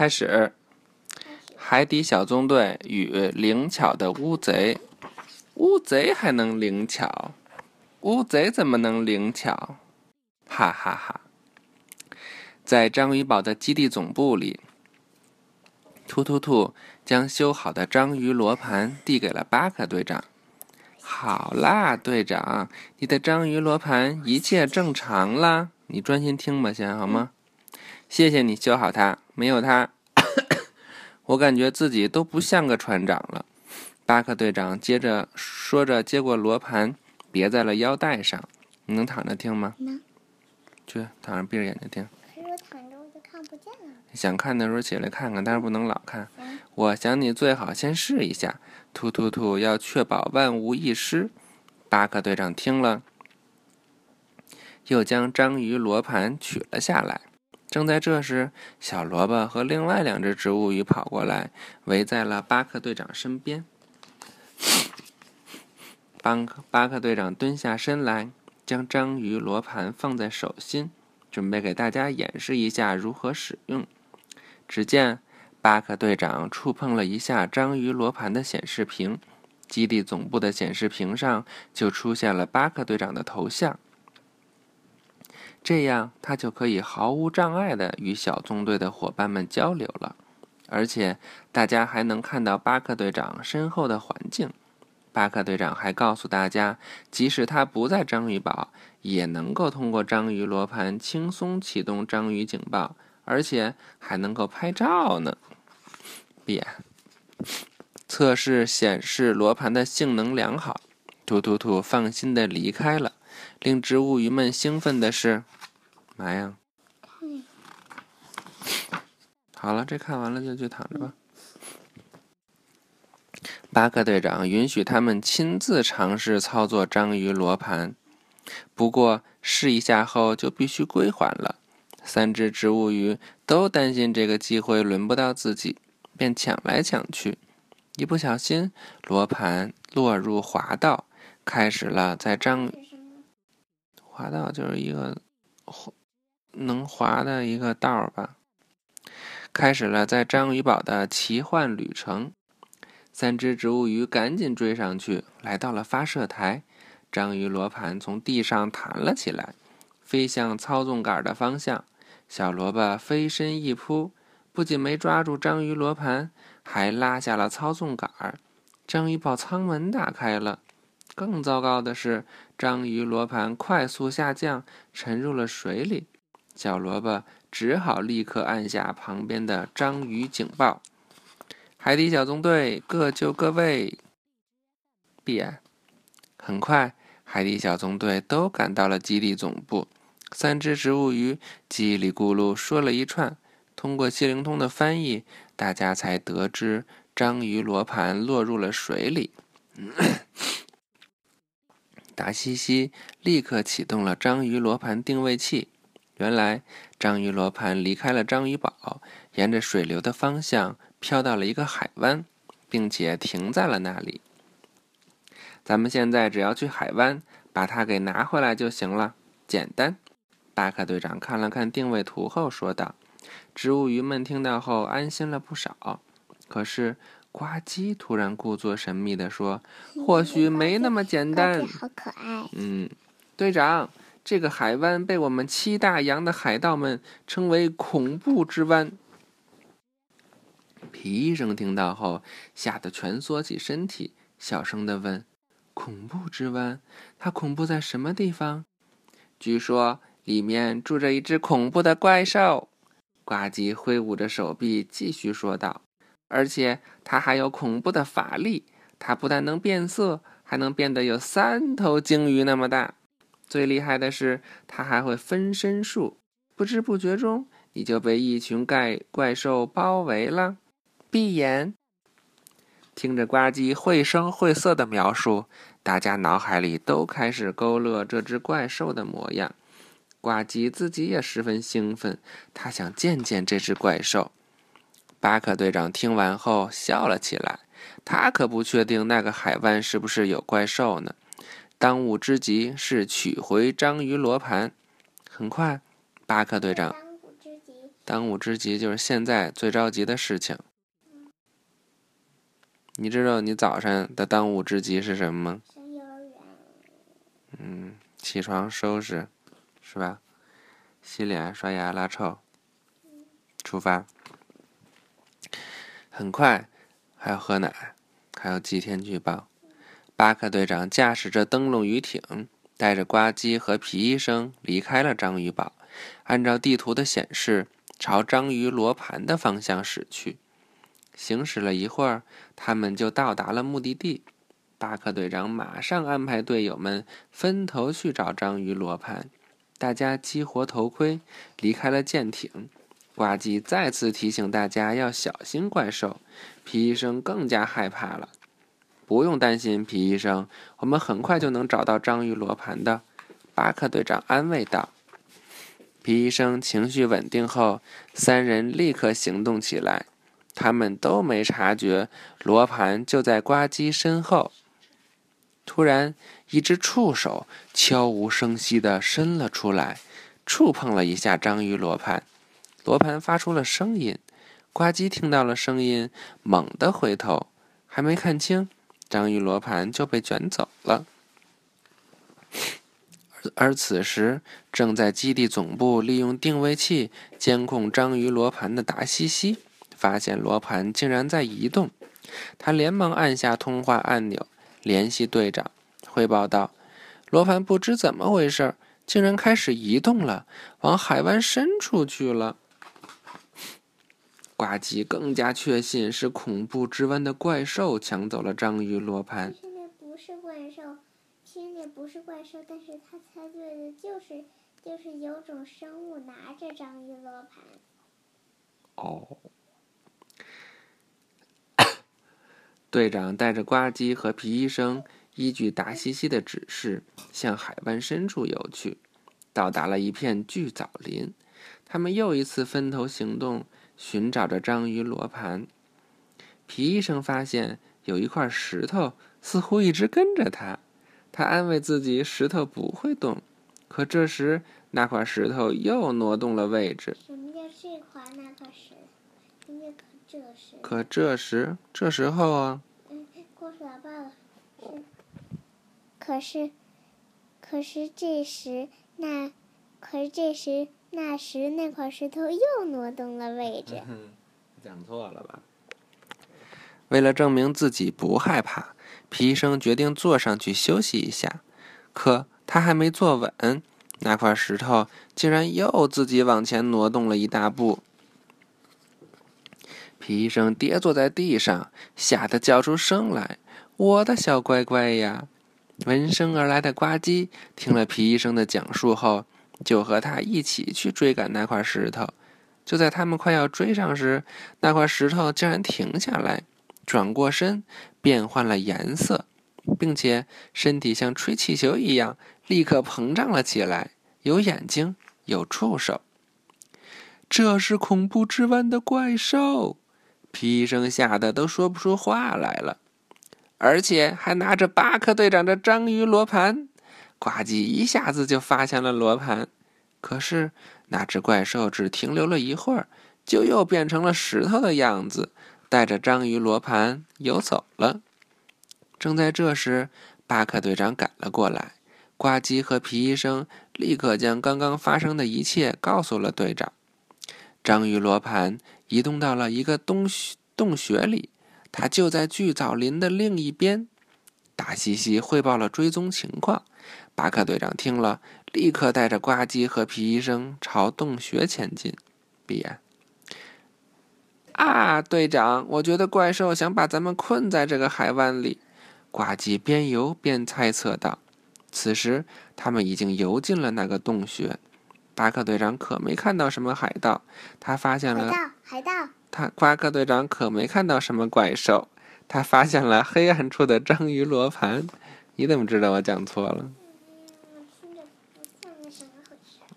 开始。海底小纵队与灵巧的乌贼。乌贼还能灵巧？乌贼怎么能灵巧？哈哈哈！在章鱼堡的基地总部里，突突兔将修好的章鱼罗盘递给了巴克队长。好啦，队长，你的章鱼罗盘一切正常啦。你专心听吧，先好吗？谢谢你修好它，没有它，我感觉自己都不像个船长了。巴克队长接着说着，接过罗盘，别在了腰带上。你能躺着听吗？能。去躺着，闭着眼睛听。可是我躺着我就看不见了。想看的时候起来看看，但是不能老看。我想你最好先试一下。突突突，要确保万无一失。巴克队长听了，又将章鱼罗盘取了下来。正在这时，小萝卜和另外两只植物鱼跑过来，围在了巴克队长身边。巴克巴克队长蹲下身来，将章鱼罗盘放在手心，准备给大家演示一下如何使用。只见。巴克队长触碰了一下章鱼罗盘的显示屏，基地总部的显示屏上就出现了巴克队长的头像。这样，他就可以毫无障碍地与小纵队的伙伴们交流了。而且，大家还能看到巴克队长身后的环境。巴克队长还告诉大家，即使他不在章鱼堡，也能够通过章鱼罗盘轻松启动章鱼警报。而且还能够拍照呢。别，测试显示罗盘的性能良好，突突突放心的离开了。令植物鱼们兴奋的是，嘛呀？好了，这看完了就去躺着吧。巴克队长允许他们亲自尝试操作章鱼罗盘，不过试一下后就必须归还了。三只植物鱼都担心这个机会轮不到自己，便抢来抢去。一不小心，罗盘落入滑道，开始了在章滑道就是一个能滑的一个道儿吧，开始了在章鱼堡的奇幻旅程。三只植物鱼赶紧追上去，来到了发射台，章鱼罗盘从地上弹了起来，飞向操纵杆的方向。小萝卜飞身一扑，不仅没抓住章鱼罗盘，还拉下了操纵杆。章鱼堡舱门打开了。更糟糕的是，章鱼罗盘快速下降，沉入了水里。小萝卜只好立刻按下旁边的章鱼警报。海底小纵队各就各位。闭很快，海底小纵队都赶到了基地总部。三只植物鱼叽里咕噜说了一串，通过谢灵通的翻译，大家才得知章鱼罗盘落入了水里。达西西立刻启动了章鱼罗盘定位器。原来，章鱼罗盘离开了章鱼堡，沿着水流的方向飘到了一个海湾，并且停在了那里。咱们现在只要去海湾，把它给拿回来就行了，简单。巴克队长看了看定位图后说道：“植物鱼们听到后安心了不少。可是呱唧突然故作神秘地说：‘或许没那么简单。’好可爱。嗯，队长，这个海湾被我们七大洋的海盗们称为‘恐怖之湾’。”皮医生听到后吓得蜷缩起身体，小声地问：“恐怖之湾？它恐怖在什么地方？”据说。里面住着一只恐怖的怪兽，呱唧挥舞着手臂继续说道：“而且它还有恐怖的法力，它不但能变色，还能变得有三头鲸鱼那么大。最厉害的是，它还会分身术，不知不觉中你就被一群怪怪兽包围了。”闭眼，听着呱唧绘声绘色的描述，大家脑海里都开始勾勒这只怪兽的模样。呱唧自己也十分兴奋，他想见见这只怪兽。巴克队长听完后笑了起来，他可不确定那个海湾是不是有怪兽呢。当务之急是取回章鱼罗盘。很快，巴克队长，当务之急就是现在最着急的事情。你知道你早上的当务之急是什么吗？上幼儿园。嗯，起床收拾，是吧？洗脸、刷牙、拉臭，出发。很快，还要喝奶，还要祭天去报。巴克队长驾驶着灯笼鱼艇，带着呱唧和皮医生离开了章鱼堡，按照地图的显示，朝章鱼罗盘的方向驶去。行驶了一会儿，他们就到达了目的地。巴克队长马上安排队友们分头去找章鱼罗盘，大家激活头盔，离开了舰艇。呱唧再次提醒大家要小心怪兽，皮医生更加害怕了。不用担心，皮医生，我们很快就能找到章鱼罗盘的。巴克队长安慰道。皮医生情绪稳定后，三人立刻行动起来。他们都没察觉罗盘就在呱唧身后。突然，一只触手悄无声息地伸了出来，触碰了一下章鱼罗盘。罗盘发出了声音。呱唧听到了声音，猛地回头，还没看清，章鱼罗盘就被卷走了。而而此时，正在基地总部利用定位器监控章鱼罗盘的达西西。发现罗盘竟然在移动，他连忙按下通话按钮，联系队长，汇报道：“罗盘不知怎么回事，竟然开始移动了，往海湾深处去了。”呱唧更加确信是恐怖之湾的怪兽抢走了章鱼罗盘。其实那不是怪兽，其实那不是怪兽，但是他猜对的就是就是有种生物拿着章鱼罗盘。哦。队长带着呱唧和皮医生，依据达西西的指示，向海湾深处游去。到达了一片巨藻林，他们又一次分头行动，寻找着章鱼罗盘。皮医生发现有一块石头似乎一直跟着他，他安慰自己石头不会动。可这时，那块石头又挪动了位置。什么叫这块那块石？可这时。可这时，这时候啊。嗯，过喇叭了。是。可是，可是这时那，可是这时那时那块石头又挪动了位置。讲错了吧？为了证明自己不害怕，皮医生决定坐上去休息一下。可他还没坐稳，那块石头竟然又自己往前挪动了一大步。皮医生跌坐在地上，吓得叫出声来：“我的小乖乖呀！”闻声而来的呱唧听了皮医生的讲述后，就和他一起去追赶那块石头。就在他们快要追上时，那块石头竟然停下来，转过身，变换了颜色，并且身体像吹气球一样立刻膨胀了起来，有眼睛，有触手。这是恐怖之湾的怪兽！皮医生吓得都说不出话来了，而且还拿着巴克队长的章鱼罗盘。呱唧一下子就发现了罗盘，可是那只怪兽只停留了一会儿，就又变成了石头的样子，带着章鱼罗盘游走了。正在这时，巴克队长赶了过来，呱唧和皮医生立刻将刚刚发生的一切告诉了队长。章鱼罗盘移动到了一个洞洞穴里，它就在巨藻林的另一边。大西西汇报了追踪情况。巴克队长听了，立刻带着呱唧和皮医生朝洞穴前进。闭眼。啊，队长，我觉得怪兽想把咱们困在这个海湾里。呱唧边游边猜测道。此时，他们已经游进了那个洞穴。巴克队长可没看到什么海盗，他发现了海盗，海盗。他巴克队长可没看到什么怪兽，他发现了黑暗处的章鱼罗盘。你怎么知道我讲错了？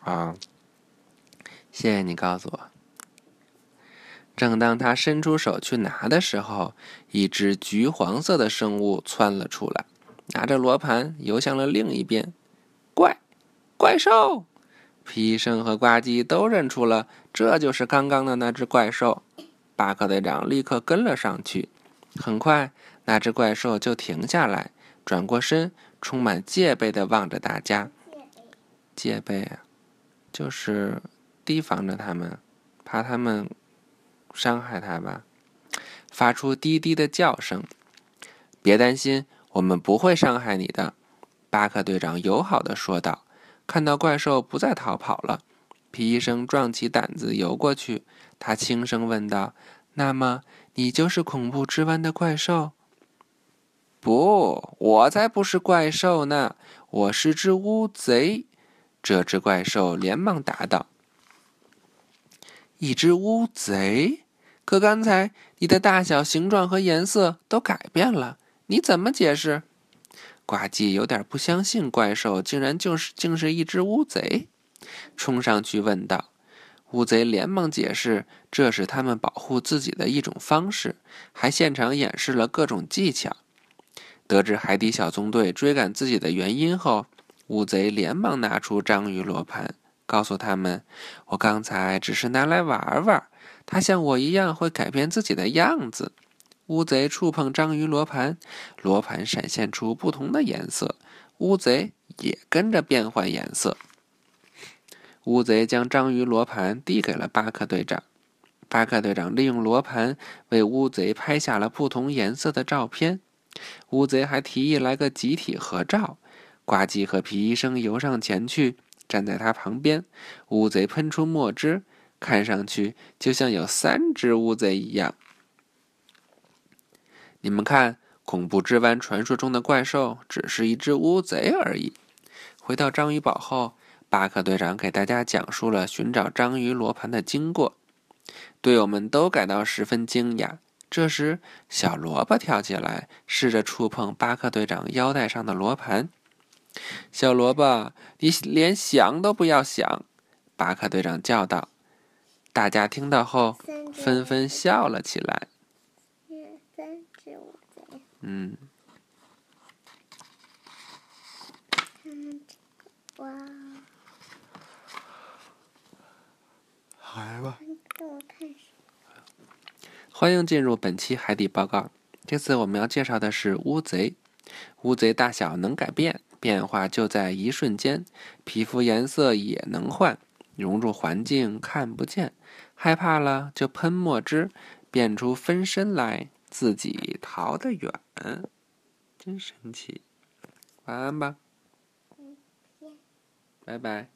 啊，谢谢你告诉我。正当他伸出手去拿的时候，一只橘黄色的生物窜了出来，拿着罗盘游向了另一边。怪，怪兽！皮医生和呱唧都认出了，这就是刚刚的那只怪兽。巴克队长立刻跟了上去。很快，那只怪兽就停下来，转过身，充满戒备的望着大家。戒备啊，就是提防着他们，怕他们伤害他吧。发出低低的叫声。别担心，我们不会伤害你的。巴克队长友好的说道。看到怪兽不再逃跑了，皮医生壮起胆子游过去。他轻声问道：“那么，你就是恐怖之湾的怪兽？”“不，我才不是怪兽呢，我是只乌贼。”这只怪兽连忙答道：“一只乌贼？可刚才你的大小、形状和颜色都改变了，你怎么解释？”呱唧有点不相信，怪兽竟然就是竟是一只乌贼，冲上去问道：“乌贼连忙解释，这是他们保护自己的一种方式，还现场演示了各种技巧。”得知海底小纵队追赶自己的原因后，乌贼连忙拿出章鱼罗盘，告诉他们：“我刚才只是拿来玩玩，它像我一样会改变自己的样子。”乌贼触碰章鱼罗盘，罗盘闪现出不同的颜色，乌贼也跟着变换颜色。乌贼将章鱼罗盘递给了巴克队长，巴克队长利用罗盘为乌贼拍下了不同颜色的照片。乌贼还提议来个集体合照，呱唧和皮医生游上前去，站在他旁边。乌贼喷出墨汁，看上去就像有三只乌贼一样。你们看，恐怖之湾传说中的怪兽只是一只乌贼而已。回到章鱼堡后，巴克队长给大家讲述了寻找章鱼罗盘的经过，队友们都感到十分惊讶。这时，小萝卜跳起来，试着触碰巴克队长腰带上的罗盘。小萝卜，你连想都不要想！巴克队长叫道。大家听到后，纷纷笑了起来。嗯，哇！来吧。欢迎进入本期海底报告。这次我们要介绍的是乌贼。乌贼大小能改变，变化就在一瞬间。皮肤颜色也能换，融入环境看不见。害怕了就喷墨汁，变出分身来。自己逃得远，真神奇。晚安吧，拜拜。